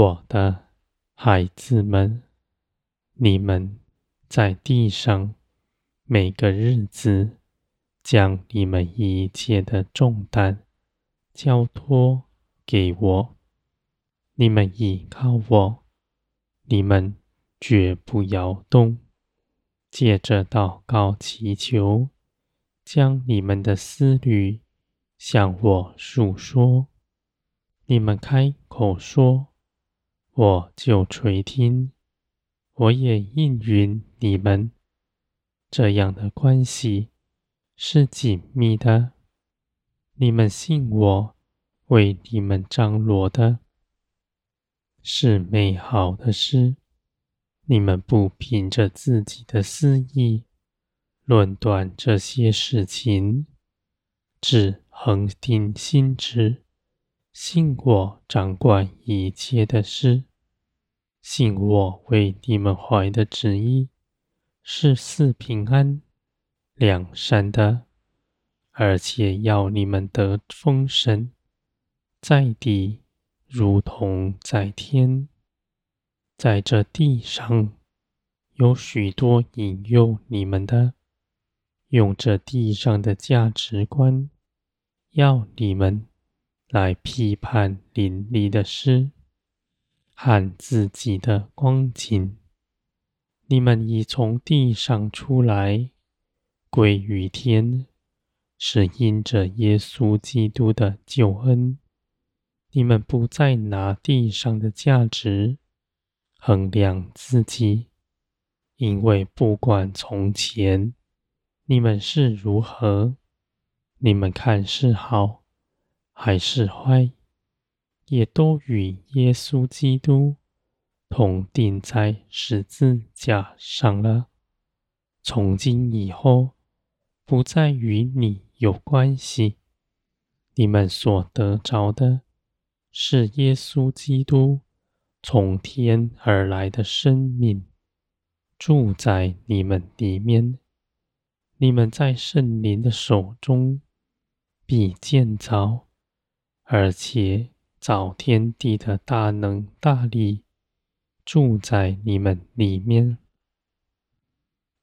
我的孩子们，你们在地上每个日子，将你们一切的重担交托给我。你们倚靠我，你们绝不摇动。借着祷告祈求，将你们的思虑向我诉说。你们开口说，我就垂听，我也应允你们。这样的关系是紧密的。你们信我为你们张罗的，是美好的事。你们不凭着自己的私意论断这些事情，只恒定心志，信我掌管一切的事，信我为你们怀的旨意是四平安、两善的，而且要你们得丰盛，在地如同在天。在这地上，有许多引诱你们的，用这地上的价值观，要你们来批判灵里的诗和自己的光景。你们已从地上出来，归于天，是因着耶稣基督的救恩。你们不再拿地上的价值。衡量自己，因为不管从前你们是如何，你们看是好还是坏，也都与耶稣基督同钉在十字架上了。从今以后，不再与你有关系。你们所得着的，是耶稣基督。从天而来的生命住在你们里面，你们在圣灵的手中必建造，而且造天地的大能大力住在你们里面。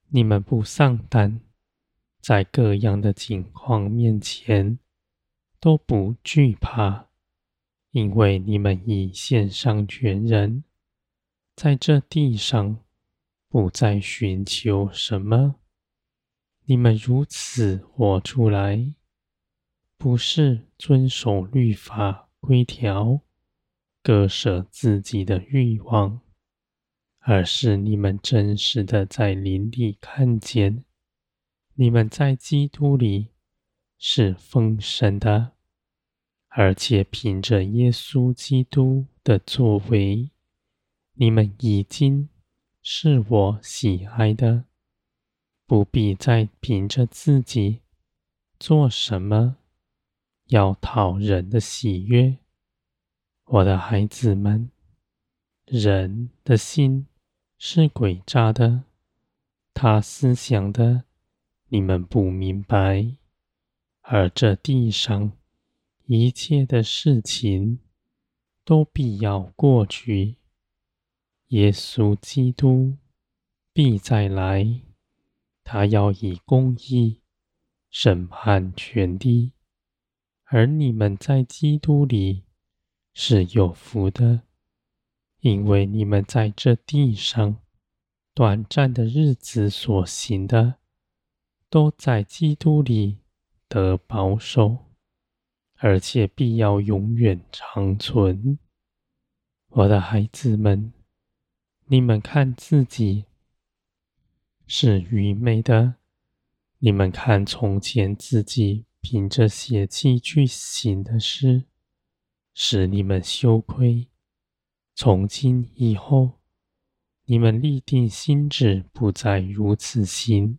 你们不丧胆，在各样的境况面前都不惧怕。因为你们已献上全人，在这地上不再寻求什么。你们如此活出来，不是遵守律法规条，割舍自己的欲望，而是你们真实的在灵里看见，你们在基督里是丰盛的。而且凭着耶稣基督的作为，你们已经是我喜爱的，不必再凭着自己做什么，要讨人的喜悦。我的孩子们，人的心是诡诈的，他思想的你们不明白，而这地上。一切的事情都必要过去，耶稣基督必再来，他要以公义审判全地，而你们在基督里是有福的，因为你们在这地上短暂的日子所行的，都在基督里得保守。而且必要永远长存，我的孩子们，你们看自己是愚昧的。你们看从前自己凭着血气去行的事，使你们羞愧。从今以后，你们立定心志，不再如此行。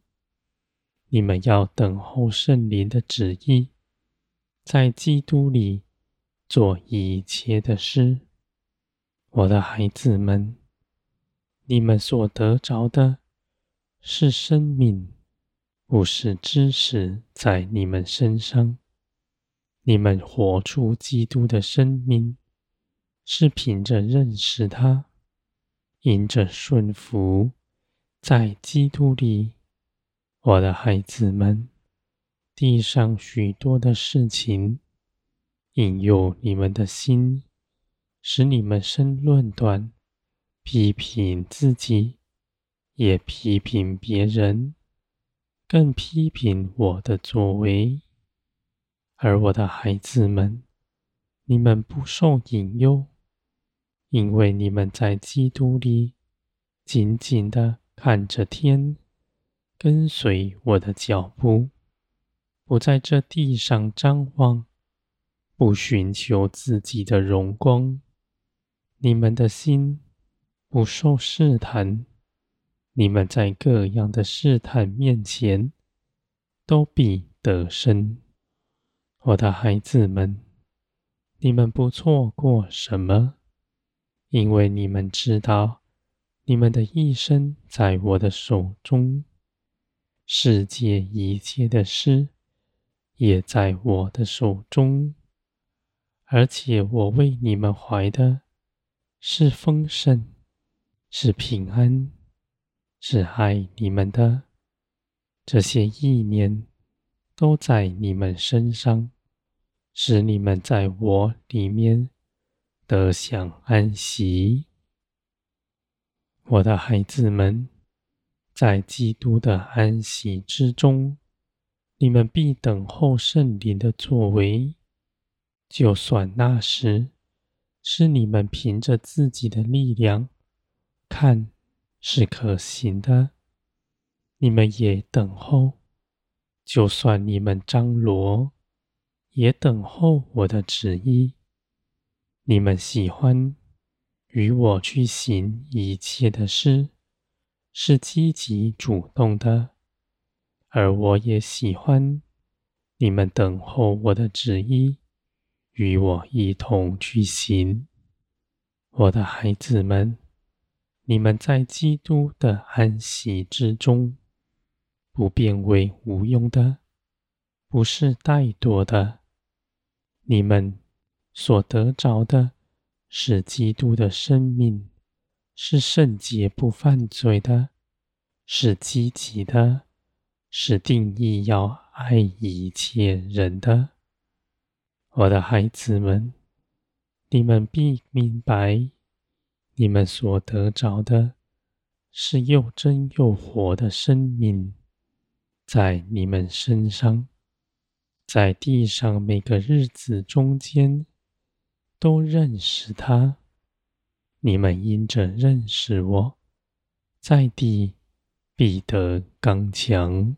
你们要等候圣灵的旨意。在基督里做一切的事，我的孩子们，你们所得着的是生命，不是知识在你们身上。你们活出基督的生命，是凭着认识他，因着顺服，在基督里，我的孩子们，地上许多的事情引诱你们的心，使你们生论断，批评自己，也批评别人，更批评我的作为。而我的孩子们，你们不受引诱，因为你们在基督里紧紧地看着天，跟随我的脚步，不在这地上张望，不寻求自己的荣光。你们的心不受试探，你们在各样的试探面前都必得胜。我的孩子们，你们不错过什么，因为你们知道，你们的一生在我的手中，世界一切的事也在我的手中，而且我为你们怀的。是丰盛，是平安，是爱你们的。这些意念都在你们身上，使你们在我里面得享安息。我的孩子们，在基督的安息之中，你们必等候圣灵的作为，就算那时。是你们凭着自己的力量看是可行的，你们也等候；就算你们张罗，也等候我的旨意。你们喜欢与我去行一切的事，是积极主动的，而我也喜欢你们等候我的旨意。与我一同去行，我的孩子们，你们在基督的安息之中，不变为无用的，不是怠惰的。你们所得着的是基督的生命，是圣洁不犯罪的，是积极的，是定义要爱一切人的。我的孩子们，你们必明白，你们所得着的是又真又活的生命，在你们身上，在地上每个日子中间，都认识他。你们因着认识我，在地必得刚强。